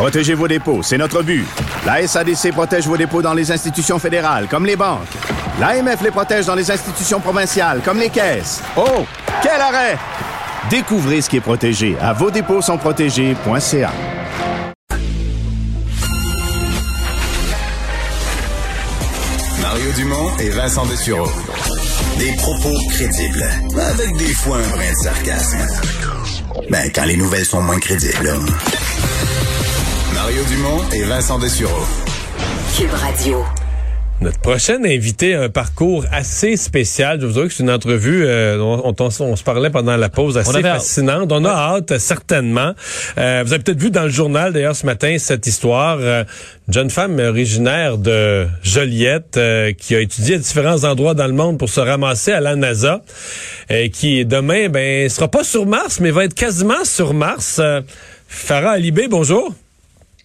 Protégez vos dépôts, c'est notre but. La SADC protège vos dépôts dans les institutions fédérales, comme les banques. L'AMF les protège dans les institutions provinciales, comme les caisses. Oh, quel arrêt! Découvrez ce qui est protégé à vos dépôts sont protégés.ca. Mario Dumont et Vincent Dessureau. Des propos crédibles, avec des fois un brin de sarcasme. Ben, quand les nouvelles sont moins crédibles. Mario Dumont et Vincent Dessureau. Cube Radio. Notre prochaine invité a un parcours assez spécial. Je vous avoue que c'est une entrevue, euh, on, on- on se parlait pendant la pause, assez hâte. fascinante. On a hâte, certainement. Euh, vous avez peut-être vu dans le journal, d'ailleurs, ce matin, cette histoire. Euh, une jeune femme originaire de Joliette euh, qui a étudié à différents endroits dans le monde pour se ramasser à la NASA, euh, qui demain, ben, sera pas sur Mars, mais va être quasiment sur Mars. Euh, Farah Alibé, bonjour.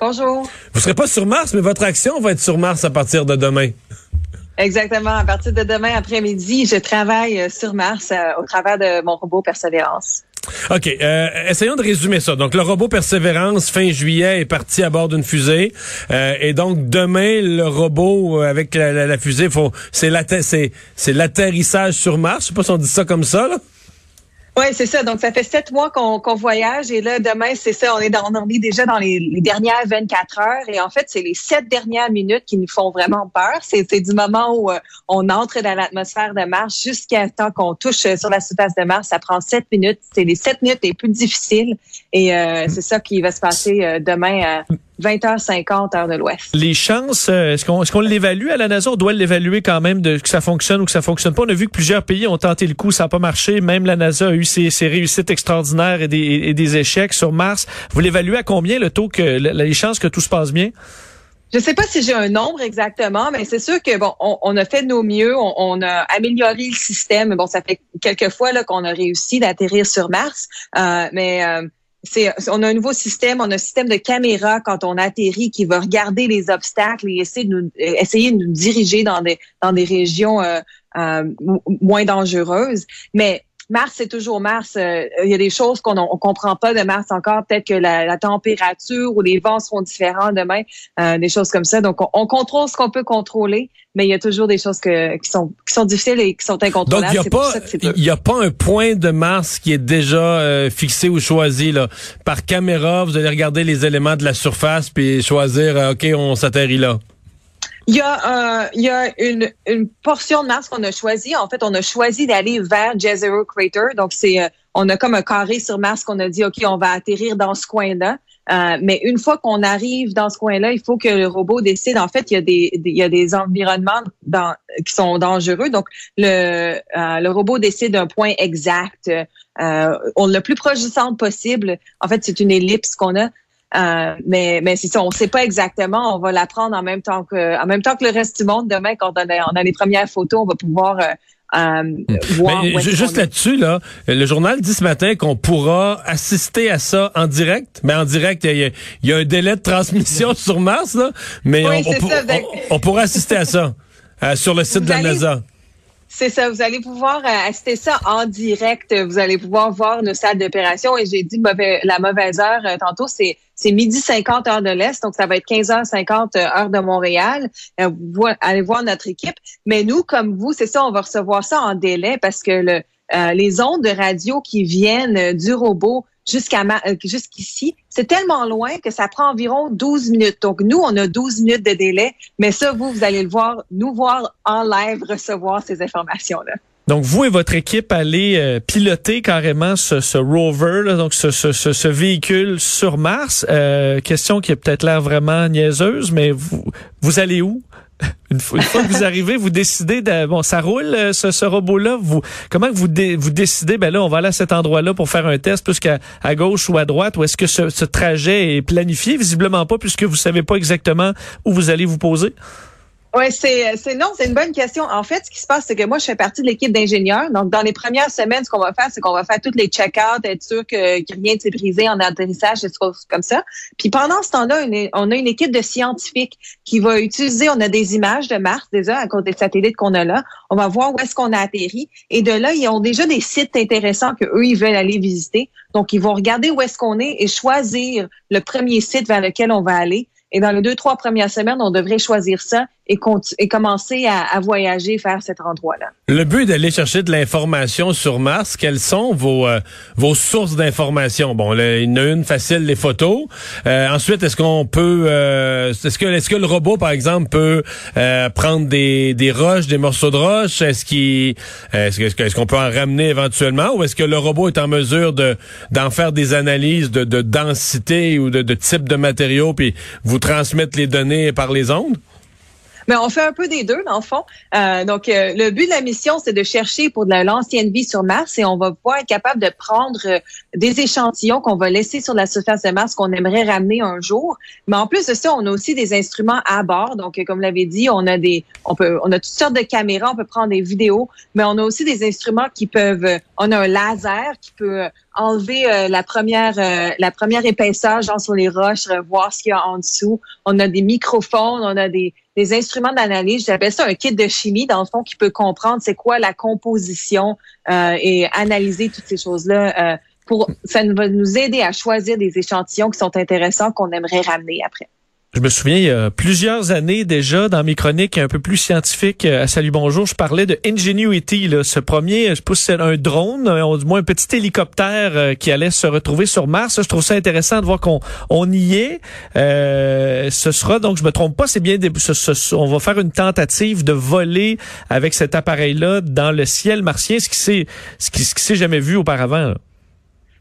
Bonjour. Vous serez pas sur Mars, mais votre action va être sur Mars à partir de demain. Exactement. À partir de demain après-midi, je travaille euh, sur Mars euh, au travers de mon robot Persévérance. OK. euh, essayons de résumer ça. Donc, le robot Persévérance, fin juillet, est parti à bord d'une fusée. Euh, et donc, demain, le robot, euh, avec la, la- la fusée, c'est l'atterrissage sur Mars. Je sais pas si on dit ça comme ça, là. Oui, c'est ça. Donc, ça fait sept mois qu'on qu'on voyage et là, demain, c'est ça. On est, dans, on en est déjà dans les, les dernières 24 heures et en fait, c'est les sept dernières minutes qui nous font vraiment peur. C'est du moment où euh, on entre dans l'atmosphère de Mars jusqu'à temps qu'on touche euh, sur la surface de Mars. Ça prend sept minutes. C'est les sept minutes les plus difficiles et euh, c'est ça qui va se passer euh, demain à 20h50 heure de l'Ouest. Les chances, euh, est-ce qu'on est-ce qu'on l'évalue? À la NASA? On doit l'évaluer quand même de que ça fonctionne ou que ça fonctionne pas. On a vu que plusieurs pays ont tenté le coup, ça n'a pas marché. Même la NASA a eu ses, ses réussites extraordinaires et des, et des échecs sur Mars. Vous l'évaluez à combien le taux que le- les chances que tout se passe bien? Je sais pas si j'ai un nombre exactement, mais c'est sûr que bon, on, on a fait de nos mieux, on, on a amélioré le système. Bon, ça fait quelques fois là qu'on a réussi d'atterrir sur Mars, euh, mais euh, on a un nouveau système, on a un système de caméra quand on atterrit qui va regarder les obstacles et essayer de nous, essayer de nous diriger dans des dans des régions euh, euh, mo- moins dangereuses. Mais Mars, c'est toujours Mars. Euh, Il y a des choses qu'on on comprend pas de Mars encore. Peut-être que la, la température ou les vents seront différents demain, euh, des choses comme ça. Donc, on, on contrôle ce qu'on peut contrôler, mais il y a toujours des choses que, qui sont qui sont difficiles et qui sont Donc, il incontrôlables. n'y a a pas un point de Mars qui est déjà euh, fixé ou choisi, là. Par caméra, vous allez regarder les éléments de la surface puis choisir, euh, OK, on s'atterrit là. Il y a, euh, il y a une, une portion de Mars qu'on a choisi. En fait, on a choisi d'aller vers Jezero Crater. Donc, c'est, euh, on a comme un carré sur Mars qu'on a dit, OK, on va atterrir dans ce coin-là. Euh, mais une fois qu'on arrive dans ce coin-là, il faut que le robot décide. En fait, il y a des, il y a des environnements dans, qui sont dangereux. Donc, le, euh, le robot décide un point exact. Euh, on le plus proche du centre possible. En fait, c'est une ellipse qu'on a. Euh, mais mais c'est ça, on sait pas exactement. On va l'apprendre en même temps que en même temps que le reste du monde. Demain, quand on a, on a les premières photos, on va pouvoir euh, euh, voir. Mais est-ce ju- juste là-dessus, là, le journal dit ce matin qu'on pourra assister à ça en direct. Mais en direct, il y, y a un délai de transmission sur Mars, là. Mais Oui, on, on ça, ben- on- on pourra assister à ça euh, sur le site Vous de la allez- NASA. C'est ça, vous allez pouvoir euh, assister ça en direct. Vous allez pouvoir voir nos salles d'opération. Et j'ai dit la mauvaise heure euh, tantôt, c'est c'est midi 50 heure de l'Est, donc ça va être 15h50 heure de Montréal. Euh, vous vo- allez voir notre équipe. Mais nous, comme vous, c'est ça, on va recevoir ça en délai parce que le, euh, les ondes de radio qui viennent euh, du robot jusqu'à euh, jusqu'ici, c'est tellement loin que ça prend environ 12 minutes. Donc, nous, on a 12 minutes de délai, mais ça, vous, vous allez le voir, nous voir en live recevoir ces informations-là. Donc, vous et votre équipe allez euh, piloter carrément ce, ce rover, là, donc ce, ce, ce, ce véhicule sur Mars. Euh, question qui est peut-être l'air vraiment niaiseuse, mais vous, vous allez où? Une fois, une que vous arrivez, vous décidez de bon, ça roule euh, ce, ce robot-là? Vous comment vous vous décidez ben là on va aller à cet endroit-là pour faire un test plus qu'à à gauche ou à droite ou est-ce que ce, ce trajet est planifié? Visiblement pas puisque vous savez pas exactement où vous allez vous poser. Oui, c'est, c'est non, c'est une bonne question. En fait, ce qui se passe, c'est que moi, je fais partie de l'équipe d'ingénieurs. Donc, dans les premières semaines, ce qu'on va faire, c'est qu'on va faire toutes les check-outs, être sûr que, que rien ne s'est brisé en atterrissage, des choses comme ça. Puis pendant ce temps-là, on a une équipe de scientifiques qui va utiliser, on a des images de Mars déjà à cause des satellites qu'on a là. On va voir où est-ce qu'on a atterri. Et de là, ils ont déjà des sites intéressants que eux, ils veulent aller visiter. Donc, ils vont regarder où est-ce qu'on est et choisir le premier site vers lequel on va aller. Et dans les deux, trois premières semaines, on devrait choisir ça et, commencer à, à, voyager vers cet endroit-là. Le but d'aller chercher de l'information sur Mars, quelles sont vos euh, vos sources d'information Bon, il y en a une facile, les photos. Euh, ensuite, est-ce qu'on peut, euh, est-ce que est-ce que le robot, par exemple, peut euh, prendre des, des roches, des morceaux de roches Est-ce qu'il est-ce est-ce qu'on peut en ramener éventuellement, ou est-ce que le robot est en mesure de d'en faire des analyses de, de densité ou de, de type de matériaux, puis vous transmettre les données par les ondes? Mais on fait un peu des deux, dans le fond. Euh, donc, euh, le but de la mission, c'est de chercher pour de l'ancienne vie sur Mars et on va pouvoir être capable de prendre euh, des échantillons qu'on va laisser sur la surface de Mars qu'on aimerait ramener un jour. Mais en plus de ça, on a aussi des instruments à bord. Donc, comme l'avait dit, on a des, on peut, on a toutes sortes de caméras, on peut prendre des vidéos, mais on a aussi des instruments qui peuvent, on a un laser qui peut enlever la première, la première épaisseur, genre sur les roches, voir ce qu'il y a en dessous. On a des microphones, on a des des instruments d'analyse. J'appelle ça un kit de chimie, dans le fond, qui peut comprendre c'est quoi la composition euh, et analyser toutes ces choses-là. Euh, pour, ça va nous aider à choisir des échantillons qui sont intéressants qu'on aimerait ramener après. Je me souviens, il y a plusieurs années déjà, dans mes chroniques un peu plus scientifiques euh, à Salut Bonjour, je parlais de Ingenuity, là, ce premier, je pense c'est un drone, du moins un petit hélicoptère euh, qui allait se retrouver sur Mars. Je trouve ça intéressant de voir qu'on on y est. Euh, ce sera, donc je me trompe pas, c'est bien, on va faire une tentative de voler avec cet appareil-là dans le ciel martien, ce qui s'est ce qui, ce qui s'est jamais vu auparavant.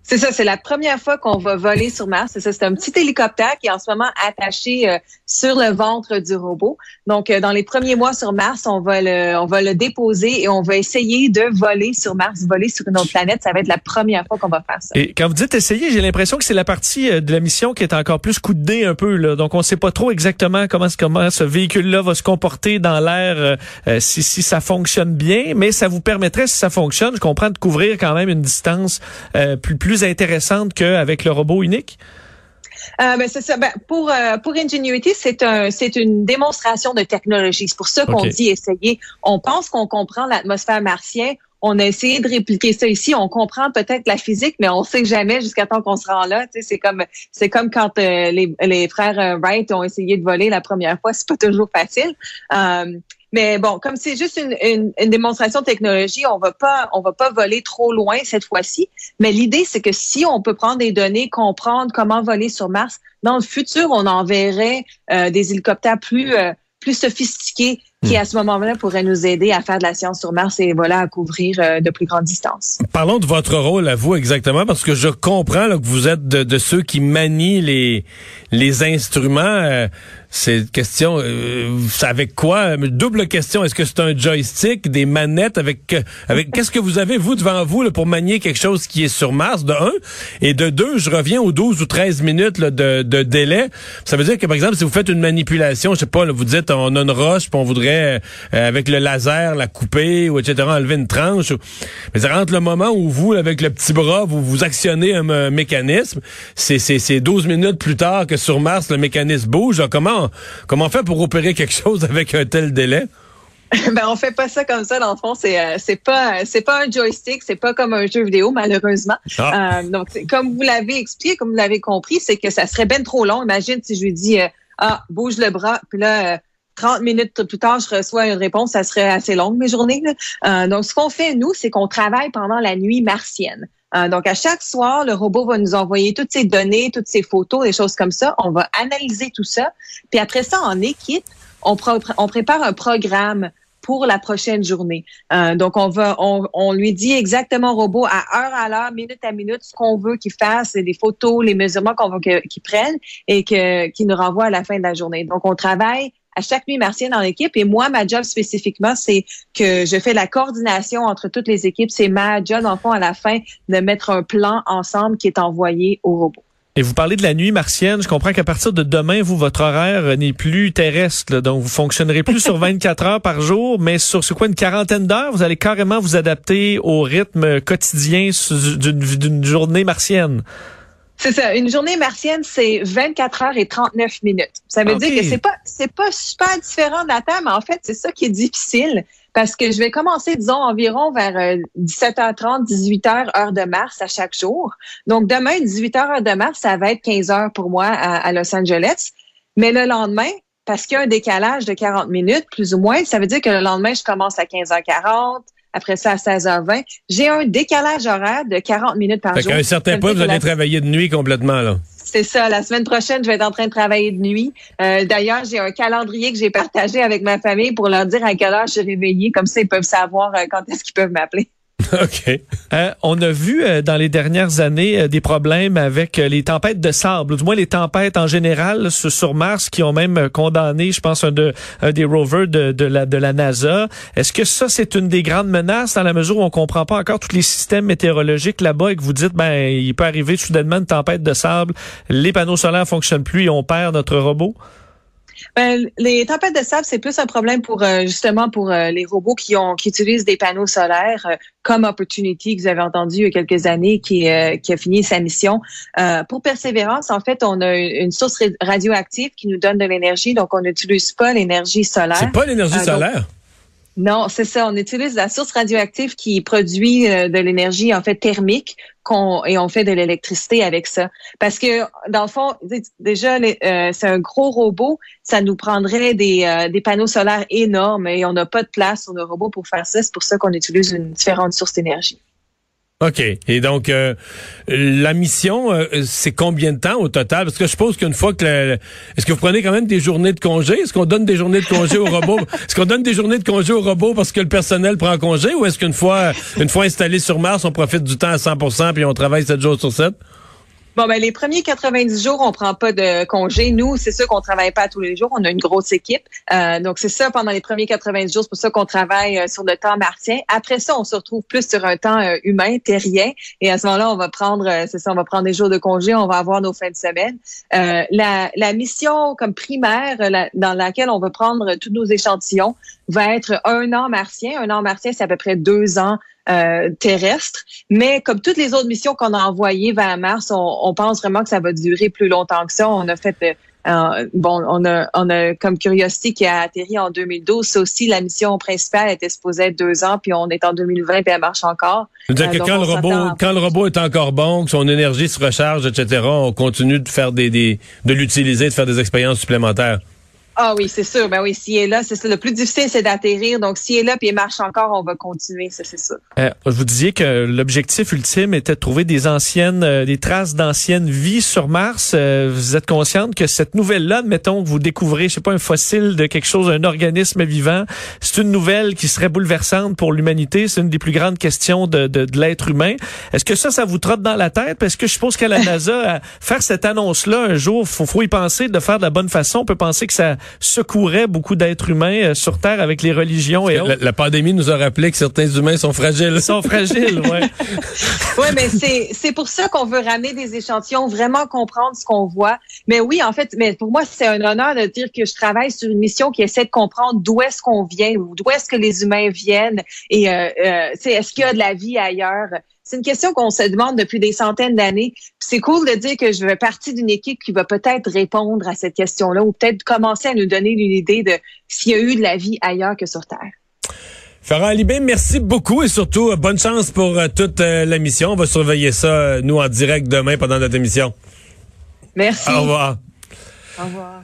C'est ça, c'est la première fois qu'on va voler sur Mars. C'est ça, c'est un petit hélicoptère qui est en ce moment attaché euh, sur le ventre du robot. Donc, euh, dans les premiers mois sur Mars, on va le, on va le déposer et on va essayer de voler sur Mars, voler sur une autre planète. Ça va être la première fois qu'on va faire ça. Et quand vous dites essayer, j'ai l'impression que c'est la partie euh, de la mission qui est encore plus coudée un peu. Là. Donc, on ne sait pas trop exactement comment, ce véhicule-là va se comporter dans l'air, si, si ça fonctionne bien, mais ça vous permettrait, si ça fonctionne, je comprends, de couvrir quand même une distance plus plus intéressante qu'avec le robot unique? Euh, ben c'est ça. Ben, pour euh, pour Ingenuity, c'est un c'est une démonstration de technologie. C'est pour ça qu'on dit essayer. On pense qu'on comprend l'atmosphère martienne. On a essayé de répliquer ça ici. On comprend peut-être la physique, mais on sait jamais jusqu'à temps qu'on se rend là. c'est comme c'est comme quand euh, les, les frères Wright ont essayé de voler la première fois. C'est pas toujours facile. Mais bon, comme c'est juste une, une, une, démonstration de technologie, on va pas, on va pas voler trop loin cette fois-ci. Mais l'idée, c'est que si on peut prendre des données, comprendre comment voler sur Mars, dans le futur, on enverrait euh, des hélicoptères plus euh, plus sophistiqués qui hmm. à ce moment-là pourraient nous aider à faire de la science sur Mars et voilà à couvrir euh, de plus grandes distances. Parlons de votre rôle à vous exactement parce que je comprends que vous êtes de, de, ceux qui manient les les instruments. C'est une question, euh, avec quoi? Double question. Est-ce que c'est un joystick, des manettes avec, avec qu'est-ce que vous avez, vous, devant vous, là, pour manier quelque chose qui est sur Mars, de un? Et de deux, je reviens aux 12 ou 13 minutes là, de, de délai. Ça veut dire que, par exemple, si vous faites une manipulation, je sais pas, là, vous dites, on a une roche, puis on voudrait, euh, avec le laser, la couper, ou etc., enlever une tranche. Mais ça rentre le moment où vous, avec le petit bras, vous, vous actionnez un, mécanisme. C'est, c'est, 12 minutes plus tard que sur Mars, le mécanisme bouge. comment comment, on fait pour opérer quelque chose avec un tel délai? ben on fait pas ça comme ça dans le fond c'est euh, c'est pas c'est pas un joystick c'est pas comme un jeu vidéo malheureusement ah. euh, donc comme vous l'avez expliqué comme vous l'avez compris c'est que ça serait bien trop long imagine si je lui dis euh, ah bouge le bras puis là 30 minutes plus tard, je reçois une réponse, ça serait assez long mes journées. donc, ce qu'on fait, nous, c'est qu'on travaille pendant la nuit martienne. Euh, donc, à chaque soir, le robot va nous envoyer toutes ces données, toutes ces photos, des choses comme ça. On va analyser tout ça. Puis après ça, en équipe, on, prépare un programme pour la prochaine journée. Euh, donc, on va, on, lui dit exactement robot à heure à l'heure, minute à minute, ce qu'on veut qu'il fasse, les photos, les mesurements qu'on veut qu'il prenne et qu'il nous renvoie à la fin de la journée. Donc, on travaille à chaque nuit martienne dans l'équipe. Et moi, ma job spécifiquement, c'est que je fais la coordination entre toutes les équipes. C'est ma job, en fond, à la fin, de mettre un plan ensemble qui est envoyé au robot. Et vous parlez de la nuit martienne. Je comprends qu'à partir de demain, vous, votre horaire n'est plus terrestre. là. donc, vous fonctionnerez plus sur 24 heures par jour, mais sur c'est quoi une quarantaine d'heures, vous allez carrément vous adapter au rythme quotidien d'une journée martienne. C'est ça. Une journée martienne, c'est 24 heures et 39 minutes. Ça veut dire que c'est pas, c'est pas super différent de la Terre, mais en fait, c'est ça qui est difficile parce que je vais commencer, disons, environ vers euh, 17h30, 18h, heure de Mars à chaque jour. Donc, demain, 18h, heure de Mars, ça va être 15 heures pour moi à, à Los Angeles. Mais le lendemain, parce qu'il y a un décalage de 40 minutes, plus ou moins, ça veut dire que le lendemain, je commence à 15h40, après ça à 16h20. J'ai un décalage horaire de 40 minutes par Fait jour. qu'à un certain point, vous allez la- travailler de nuit complètement, là. c'est ça. La semaine prochaine, je vais être en train de travailler de nuit. Euh, D'ailleurs, j'ai un calendrier que j'ai partagé avec ma famille pour leur dire à quelle heure je suis réveillée. Comme ça, ils peuvent savoir euh, quand est-ce qu'ils peuvent m'appeler. OK. Euh, on a vu euh, dans les dernières années euh, des problèmes avec les tempêtes de sable, ou du moins les tempêtes en général sur, Mars, qui ont même condamné, je pense, un, de, un des rovers de, de, la, de la NASA. Est-ce que ça, c'est une des grandes menaces dans la mesure où on comprend pas encore tous les systèmes météorologiques là-bas et que vous dites, ben, il peut arriver soudainement une tempête de sable, les panneaux solaires fonctionnent plus et on perd notre robot? Ben, les tempêtes de sable, c'est plus un problème pour euh, justement pour euh, les robots qui ont qui utilisent des panneaux solaires euh, comme Opportunity que vous avez entendu il y a quelques années qui qui a fini sa mission. Pour Persévérance, en fait, on a une source ra- radioactive qui nous donne de l'énergie, donc on n'utilise pas l'énergie solaire. C'est pas l'énergie donc- solaire? Non, c'est ça. On utilise la source radioactive qui produit euh, de l'énergie en fait thermique qu'on et on fait de l'électricité avec ça. Parce que dans le fond, déjà euh, c'est un gros robot, ça nous prendrait des, euh, des panneaux solaires énormes et on n'a pas de place sur nos robots pour faire ça. C'est pour ça qu'on utilise une différente source d'énergie. OK. Et donc, euh, la mission, euh, c'est combien de temps au total? Parce que je suppose qu'une fois que... le- Est-ce que vous prenez quand même des journées de congé? Est-ce qu'on donne des journées de congé aux robots? Est-ce qu'on donne des journées de congé aux robots parce que le personnel prend congé? Ou est-ce qu'une fois, une fois installé sur Mars, on profite du temps à 100% puis on travaille 7 jours sur 7? Bon, ben les premiers 90 jours, on prend pas de congé. Nous, c'est sûr qu'on travaille pas tous les jours. On a une grosse équipe. Euh, donc, c'est ça pendant les premiers 90 jours. C'est pour ça qu'on travaille euh, sur le temps martien. Après ça, on se retrouve plus sur un temps euh, humain, terrien. Et à ce moment-là, on va prendre, euh, c'est ça, on va prendre des jours de congé. On va avoir nos fins de semaine. La, la mission comme primaire dans laquelle on va prendre tous nos échantillons va être un an martien. Un an martien, c'est à peu près deux ans euh, terrestres. Mais comme toutes les autres missions qu'on a envoyées vers Mars, on, on pense vraiment que ça va durer plus longtemps que ça. On a fait euh, bon, on a, on a comme Curiosity qui a atterri en 2012. Ça aussi, la mission principale était supposée être deux ans, puis on est en 2020 puis elle marche encore. C'est-à-dire Euh, que donc, quand le, robot, à- quand le robot est encore bon, que son énergie se recharge, etc., on continue de faire des, des de l'utiliser, de faire des expériences supplémentaires. Ah oui, c'est sûr. Ben oui, s'il est là, c'est ça. Le plus difficile, c'est d'atterrir. Donc, s'il est là puis il marche encore, on va continuer. Ça, c'est sûr. Euh, vous disiez que l'objectif ultime était de trouver des anciennes, euh, des traces d'anciennes vies sur Mars. Euh, vous êtes consciente que cette nouvelle-là, mettons que vous découvrez, je sais pas, un fossile de quelque chose, un organisme vivant, c'est une nouvelle qui serait bouleversante pour l'humanité. C'est une des plus grandes questions de, de, de l'être humain. Est-ce que ça, ça vous trotte dans la tête? Parce que je suppose qu'à la NASA, à faire cette annonce-là un jour, faut, faut y penser de faire de la bonne façon. On peut penser que ça secourait beaucoup d'êtres humains euh, sur Terre avec les religions et autres. La, la pandémie nous a rappelé que certains humains sont fragiles. Ils sont fragiles, ouais. Oui, mais c'est c'est pour ça qu'on veut ramener des échantillons, vraiment comprendre ce qu'on voit. Mais oui, en fait, mais pour moi, c'est un honneur de dire que je travaille sur une mission qui essaie de comprendre d'où est-ce qu'on vient, ou d'où est-ce que les humains viennent, et euh, euh, tu sais, est-ce qu'il y a de la vie ailleurs? C'est une question qu'on se demande depuis des centaines d'années. C'est cool de dire que je fais partie d'une équipe qui va peut-être répondre à cette question-là, ou peut-être commencer à nous donner une idée de s'il y a eu de la vie ailleurs que sur Terre. Farah Alibé, merci beaucoup et surtout euh, bonne chance pour euh, toute euh, la mission. On va surveiller ça, nous, en direct demain pendant notre émission. Merci. Au revoir. Au revoir.